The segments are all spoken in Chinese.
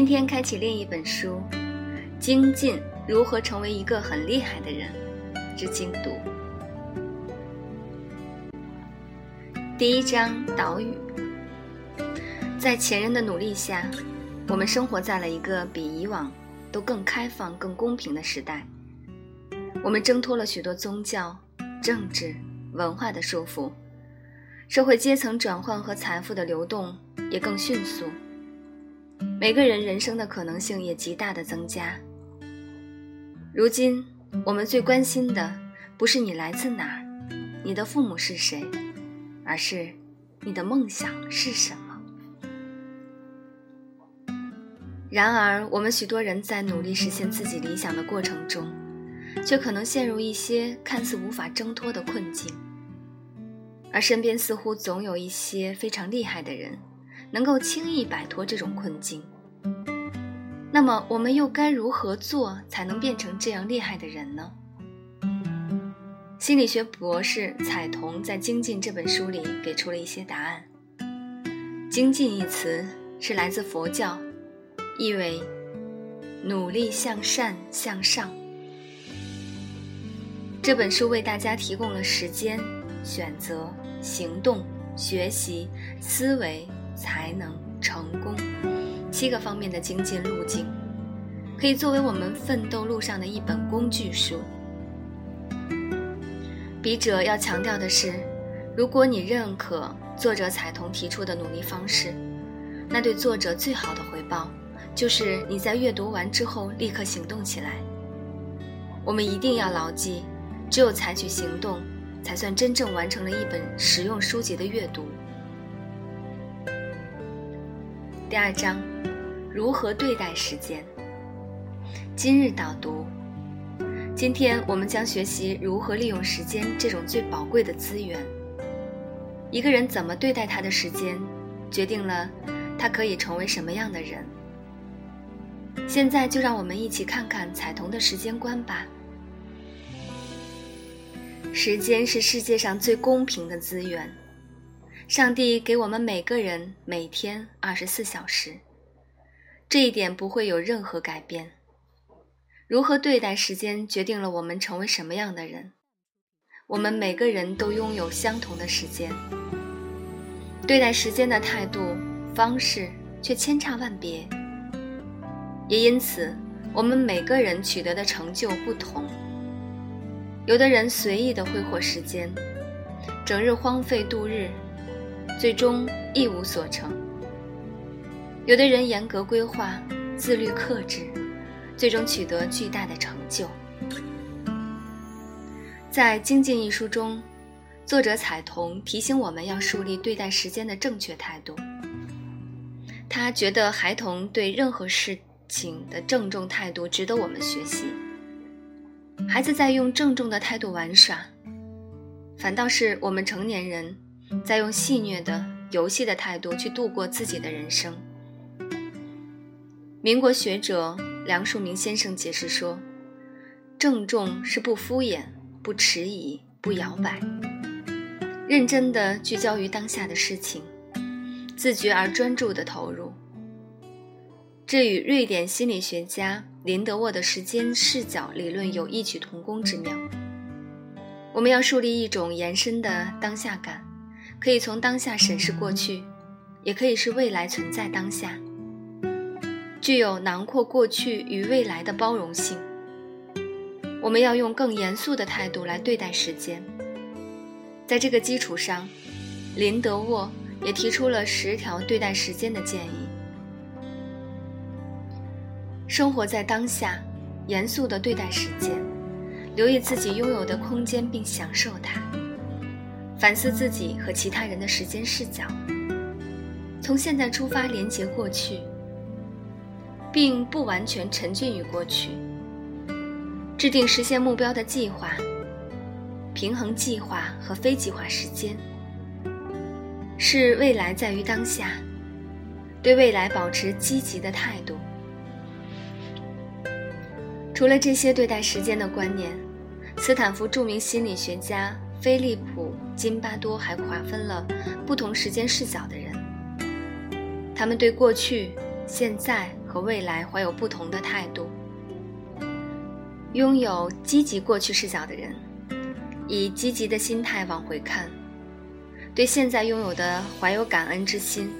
今天开启另一本书，《精进：如何成为一个很厉害的人》之精读。第一章岛屿：在前人的努力下，我们生活在了一个比以往都更开放、更公平的时代。我们挣脱了许多宗教、政治、文化的束缚，社会阶层转换和财富的流动也更迅速。每个人人生的可能性也极大的增加。如今，我们最关心的不是你来自哪儿，你的父母是谁，而是你的梦想是什么。然而，我们许多人在努力实现自己理想的过程中，却可能陷入一些看似无法挣脱的困境，而身边似乎总有一些非常厉害的人。能够轻易摆脱这种困境，那么我们又该如何做才能变成这样厉害的人呢？心理学博士彩童在《精进》这本书里给出了一些答案。精进一词是来自佛教，意为努力向善向上。这本书为大家提供了时间、选择、行动、学习、思维。才能成功，七个方面的精进路径，可以作为我们奋斗路上的一本工具书。笔者要强调的是，如果你认可作者彩童提出的努力方式，那对作者最好的回报，就是你在阅读完之后立刻行动起来。我们一定要牢记，只有采取行动，才算真正完成了一本实用书籍的阅读。第二章，如何对待时间？今日导读。今天我们将学习如何利用时间这种最宝贵的资源。一个人怎么对待他的时间，决定了他可以成为什么样的人。现在就让我们一起看看彩童的时间观吧。时间是世界上最公平的资源。上帝给我们每个人每天二十四小时，这一点不会有任何改变。如何对待时间，决定了我们成为什么样的人。我们每个人都拥有相同的时间，对待时间的态度方式却千差万别。也因此，我们每个人取得的成就不同。有的人随意的挥霍时间，整日荒废度日。最终一无所成。有的人严格规划、自律克制，最终取得巨大的成就。在《精进》一书中，作者彩童提醒我们要树立对待时间的正确态度。他觉得孩童对任何事情的郑重态度值得我们学习。孩子在用郑重的态度玩耍，反倒是我们成年人。在用戏谑的游戏的态度去度过自己的人生。民国学者梁漱溟先生解释说：“郑重是不敷衍、不迟疑、不摇摆，认真的聚焦于当下的事情，自觉而专注的投入。”这与瑞典心理学家林德沃的时间视角理论有异曲同工之妙。我们要树立一种延伸的当下感。可以从当下审视过去，也可以是未来存在当下，具有囊括过去与未来的包容性。我们要用更严肃的态度来对待时间。在这个基础上，林德沃也提出了十条对待时间的建议：生活在当下，严肃地对待时间，留意自己拥有的空间并享受它。反思自己和其他人的时间视角，从现在出发连接过去，并不完全沉浸于过去。制定实现目标的计划，平衡计划和非计划时间，是未来在于当下，对未来保持积极的态度。除了这些对待时间的观念，斯坦福著名心理学家。菲利普·金巴多还划分了不同时间视角的人，他们对过去、现在和未来怀有不同的态度。拥有积极过去视角的人，以积极的心态往回看，对现在拥有的怀有感恩之心，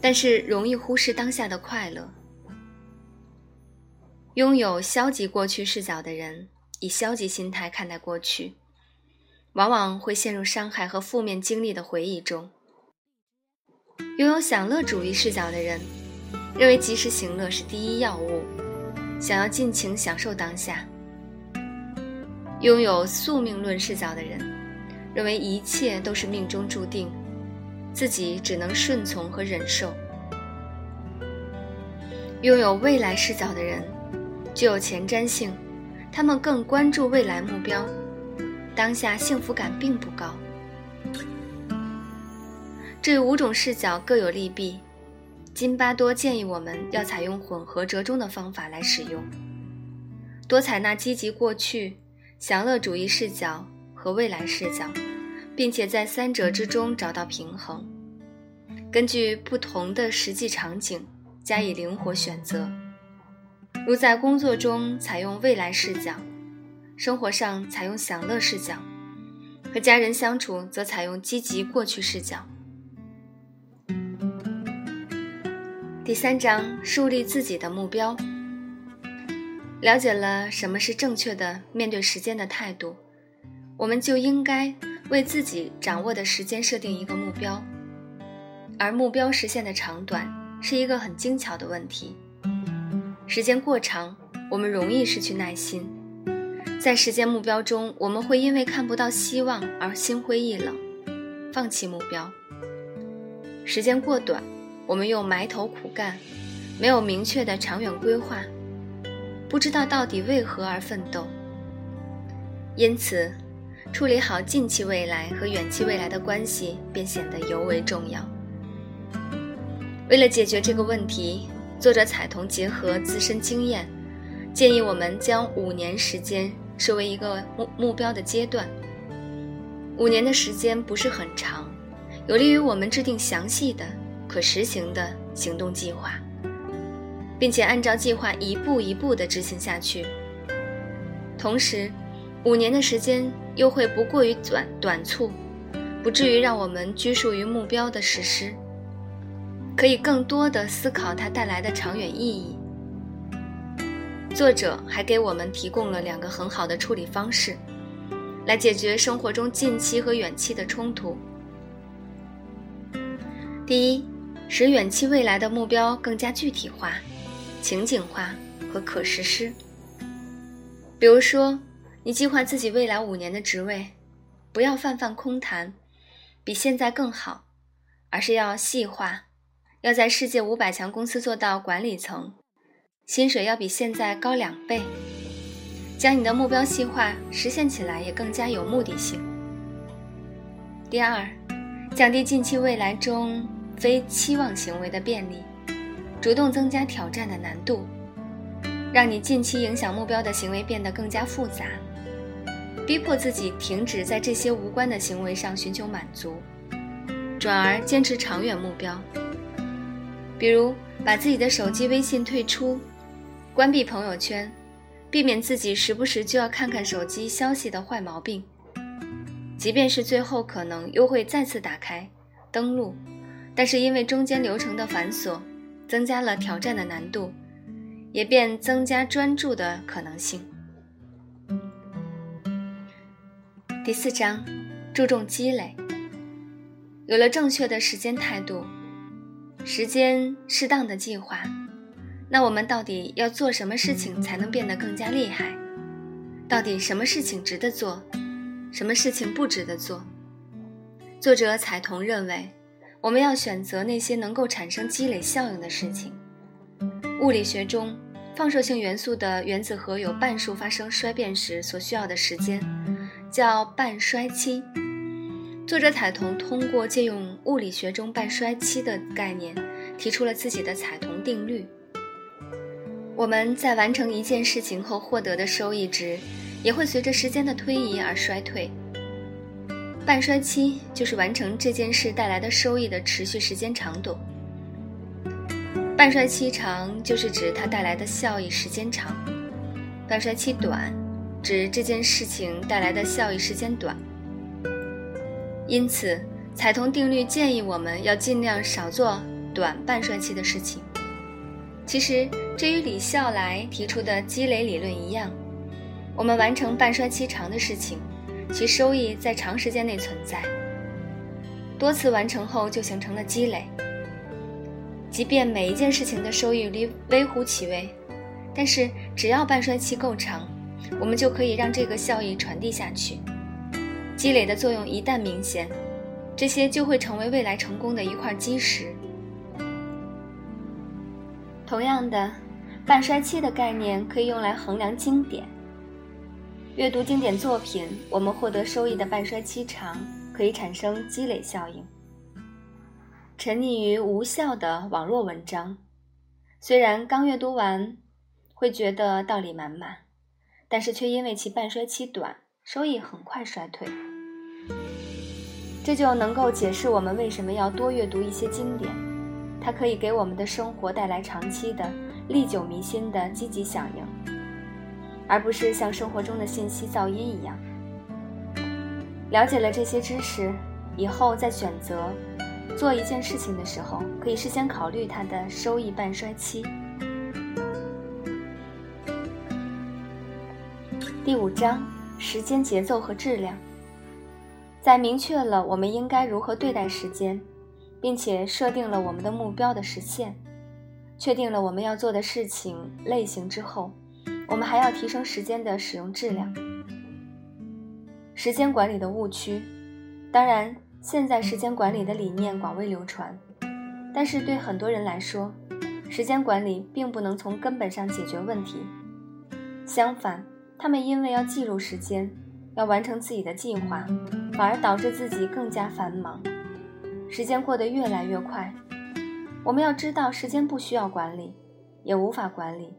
但是容易忽视当下的快乐。拥有消极过去视角的人，以消极心态看待过去，往往会陷入伤害和负面经历的回忆中。拥有享乐主义视角的人，认为及时行乐是第一要务，想要尽情享受当下。拥有宿命论视角的人，认为一切都是命中注定，自己只能顺从和忍受。拥有未来视角的人。具有前瞻性，他们更关注未来目标，当下幸福感并不高。这五种视角各有利弊，津巴多建议我们要采用混合折中的方法来使用，多采纳积极过去、享乐主义视角和未来视角，并且在三者之中找到平衡，根据不同的实际场景加以灵活选择。如在工作中采用未来视角，生活上采用享乐视角，和家人相处则采用积极过去视角。第三章树立自己的目标。了解了什么是正确的面对时间的态度，我们就应该为自己掌握的时间设定一个目标，而目标实现的长短是一个很精巧的问题。时间过长，我们容易失去耐心；在实现目标中，我们会因为看不到希望而心灰意冷，放弃目标。时间过短，我们又埋头苦干，没有明确的长远规划，不知道到底为何而奋斗。因此，处理好近期未来和远期未来的关系便显得尤为重要。为了解决这个问题。作者彩童结合自身经验，建议我们将五年时间设为一个目目标的阶段。五年的时间不是很长，有利于我们制定详细的、可实行的行动计划，并且按照计划一步一步地执行下去。同时，五年的时间又会不过于短短促，不至于让我们拘束于目标的实施。可以更多的思考它带来的长远意义。作者还给我们提供了两个很好的处理方式，来解决生活中近期和远期的冲突。第一，使远期未来的目标更加具体化、情景化和可实施。比如说，你计划自己未来五年的职位，不要泛泛空谈，比现在更好，而是要细化。要在世界五百强公司做到管理层，薪水要比现在高两倍，将你的目标细化，实现起来也更加有目的性。第二，降低近期未来中非期望行为的便利，主动增加挑战的难度，让你近期影响目标的行为变得更加复杂，逼迫自己停止在这些无关的行为上寻求满足，转而坚持长远目标。比如，把自己的手机微信退出，关闭朋友圈，避免自己时不时就要看看手机消息的坏毛病。即便是最后可能又会再次打开登录，但是因为中间流程的繁琐，增加了挑战的难度，也便增加专注的可能性。第四章，注重积累。有了正确的时间态度。时间适当的计划，那我们到底要做什么事情才能变得更加厉害？到底什么事情值得做，什么事情不值得做？作者彩童认为，我们要选择那些能够产生积累效应的事情。物理学中，放射性元素的原子核有半数发生衰变时所需要的时间，叫半衰期。作者彩童通过借用物理学中半衰期的概念，提出了自己的彩童定律。我们在完成一件事情后获得的收益值，也会随着时间的推移而衰退。半衰期就是完成这件事带来的收益的持续时间长度。半衰期长就是指它带来的效益时间长，半衰期短指这件事情带来的效益时间短。因此，彩童定律建议我们要尽量少做短半衰期的事情。其实，这与李笑来提出的积累理论一样，我们完成半衰期长的事情，其收益在长时间内存在。多次完成后，就形成了积累。即便每一件事情的收益率微乎其微，但是只要半衰期够长，我们就可以让这个效益传递下去。积累的作用一旦明显，这些就会成为未来成功的一块基石。同样的，半衰期的概念可以用来衡量经典。阅读经典作品，我们获得收益的半衰期长。可以产生积累效应。沉溺于无效的网络文章，虽然刚阅读完会觉得道理满满，但是却因为其半衰期短，收益很快衰退。这就能够解释我们为什么要多阅读一些经典，它可以给我们的生活带来长期的、历久弥新的积极响应，而不是像生活中的信息噪音一样。了解了这些知识以后，在选择做一件事情的时候，可以事先考虑它的收益半衰期。第五章：时间节奏和质量。在明确了我们应该如何对待时间，并且设定了我们的目标的实现，确定了我们要做的事情类型之后，我们还要提升时间的使用质量。时间管理的误区，当然，现在时间管理的理念广为流传，但是对很多人来说，时间管理并不能从根本上解决问题。相反，他们因为要记录时间，要完成自己的计划，反而导致自己更加繁忙，时间过得越来越快。我们要知道，时间不需要管理，也无法管理，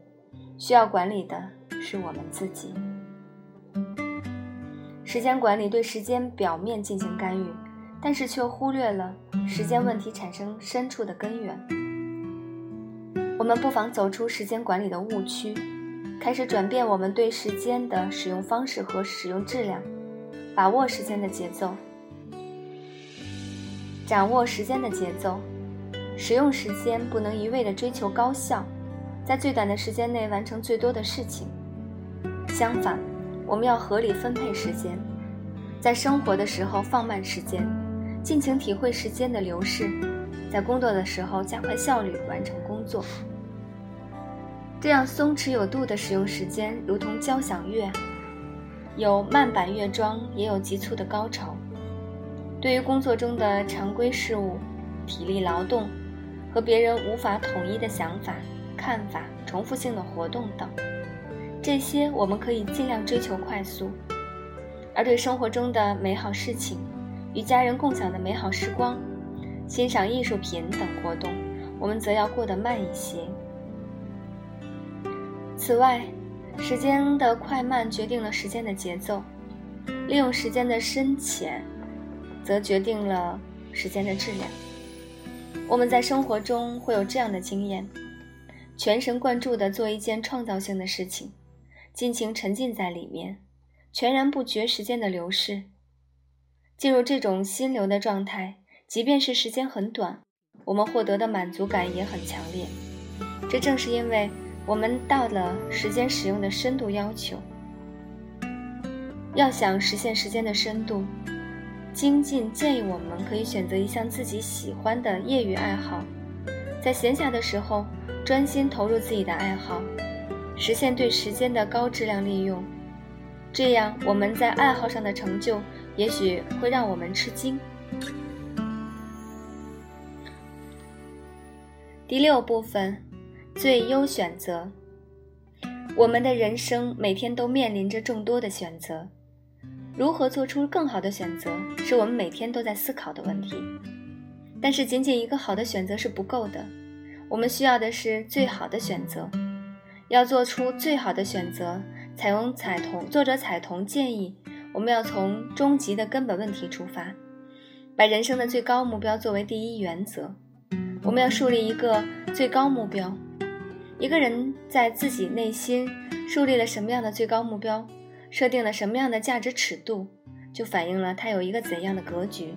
需要管理的是我们自己。时间管理对时间表面进行干预，但是却忽略了时间问题产生深处的根源。我们不妨走出时间管理的误区，开始转变我们对时间的使用方式和使用质量，把握时间的节奏，掌握时间的节奏，使用时间不能一味地追求高效，在最短的时间内完成最多的事情。相反。我们要合理分配时间，在生活的时候放慢时间，尽情体会时间的流逝；在工作的时候加快效率完成工作。这样松弛有度的使用时间，如同交响乐，有慢板乐章，也有急促的高潮。对于工作中的常规事务、体力劳动和别人无法统一的想法、看法、重复性的活动等。这些我们可以尽量追求快速，而对生活中的美好事情、与家人共享的美好时光、欣赏艺术品等活动，我们则要过得慢一些。此外，时间的快慢决定了时间的节奏，利用时间的深浅，则决定了时间的质量。我们在生活中会有这样的经验：全神贯注地做一件创造性的事情。尽情沉浸在里面，全然不觉时间的流逝。进入这种心流的状态，即便是时间很短，我们获得的满足感也很强烈。这正是因为我们到了时间使用的深度要求。要想实现时间的深度，精进建议我们可以选择一项自己喜欢的业余爱好，在闲暇的时候专心投入自己的爱好。实现对时间的高质量利用，这样我们在爱好上的成就也许会让我们吃惊。第六部分，最优选择。我们的人生每天都面临着众多的选择，如何做出更好的选择，是我们每天都在思考的问题。但是，仅仅一个好的选择是不够的，我们需要的是最好的选择。要做出最好的选择，采用彩童作者彩童建议，我们要从终极的根本问题出发，把人生的最高目标作为第一原则，我们要树立一个最高目标。一个人在自己内心树立了什么样的最高目标，设定了什么样的价值尺度，就反映了他有一个怎样的格局。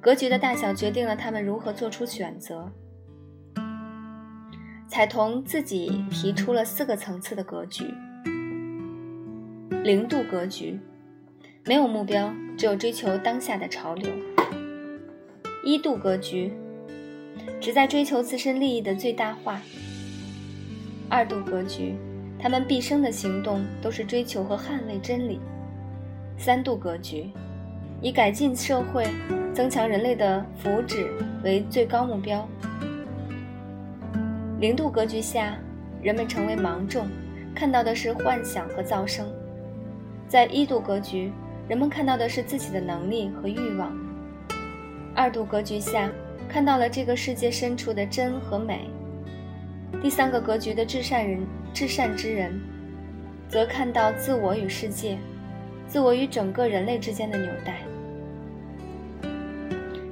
格局的大小决定了他们如何做出选择。彩童自己提出了四个层次的格局：零度格局，没有目标，只有追求当下的潮流；一度格局。只在追求自身利益的最大化。二度格局，他们毕生的行动都是追求和捍卫真理。三度格局，以改进社会、增强人类的福祉为最高目标。零度格局下，人们成为盲众，看到的是幻想和噪声。在一度格局，人们看到的是自己的能力和欲望。二度格局下。看到了这个世界深处的真和美。第三个格局的至善人、至善之人，则看到自我与世界、自我与整个人类之间的纽带。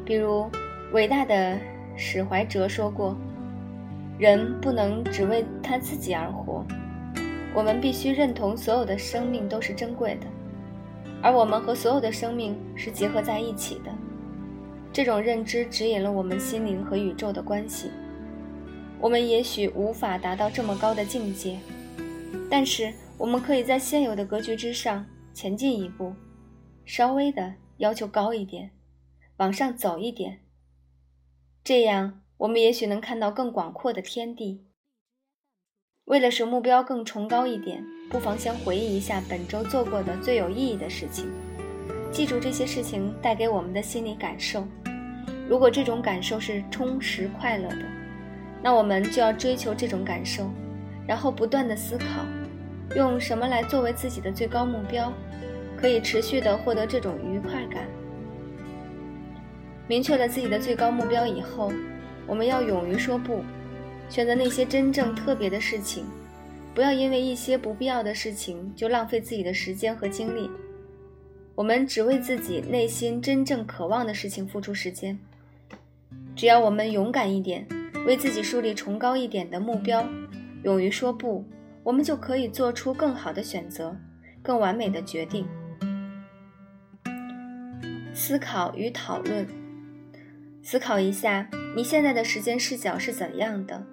比如，伟大的史怀哲说过：“人不能只为他自己而活，我们必须认同所有的生命都是珍贵的，而我们和所有的生命是结合在一起的。”这种认知指引了我们心灵和宇宙的关系。我们也许无法达到这么高的境界，但是我们可以在现有的格局之上前进一步，稍微的要求高一点，往上走一点。这样，我们也许能看到更广阔的天地。为了使目标更崇高一点，不妨先回忆一下本周做过的最有意义的事情。记住这些事情带给我们的心理感受。如果这种感受是充实快乐的，那我们就要追求这种感受，然后不断的思考，用什么来作为自己的最高目标，可以持续的获得这种愉快感。明确了自己的最高目标以后，我们要勇于说不，选择那些真正特别的事情，不要因为一些不必要的事情就浪费自己的时间和精力。我们只为自己内心真正渴望的事情付出时间。只要我们勇敢一点，为自己树立崇高一点的目标，勇于说不，我们就可以做出更好的选择，更完美的决定。思考与讨论，思考一下你现在的时间视角是怎样的？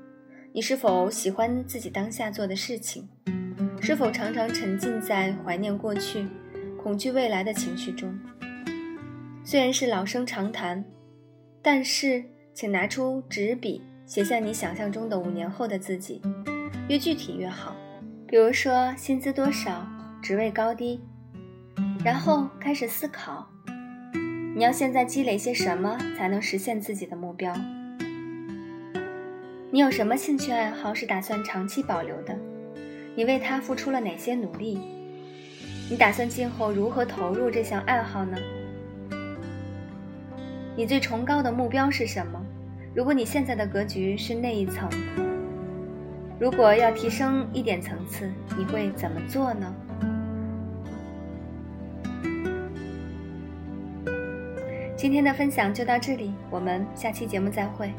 你是否喜欢自己当下做的事情？是否常常沉浸在怀念过去？恐惧未来的情绪中，虽然是老生常谈，但是请拿出纸笔，写下你想象中的五年后的自己，越具体越好。比如说薪资多少，职位高低，然后开始思考，你要现在积累些什么才能实现自己的目标？你有什么兴趣爱好是打算长期保留的？你为它付出了哪些努力？你打算今后如何投入这项爱好呢？你最崇高的目标是什么？如果你现在的格局是那一层，如果要提升一点层次，你会怎么做呢？今天的分享就到这里，我们下期节目再会。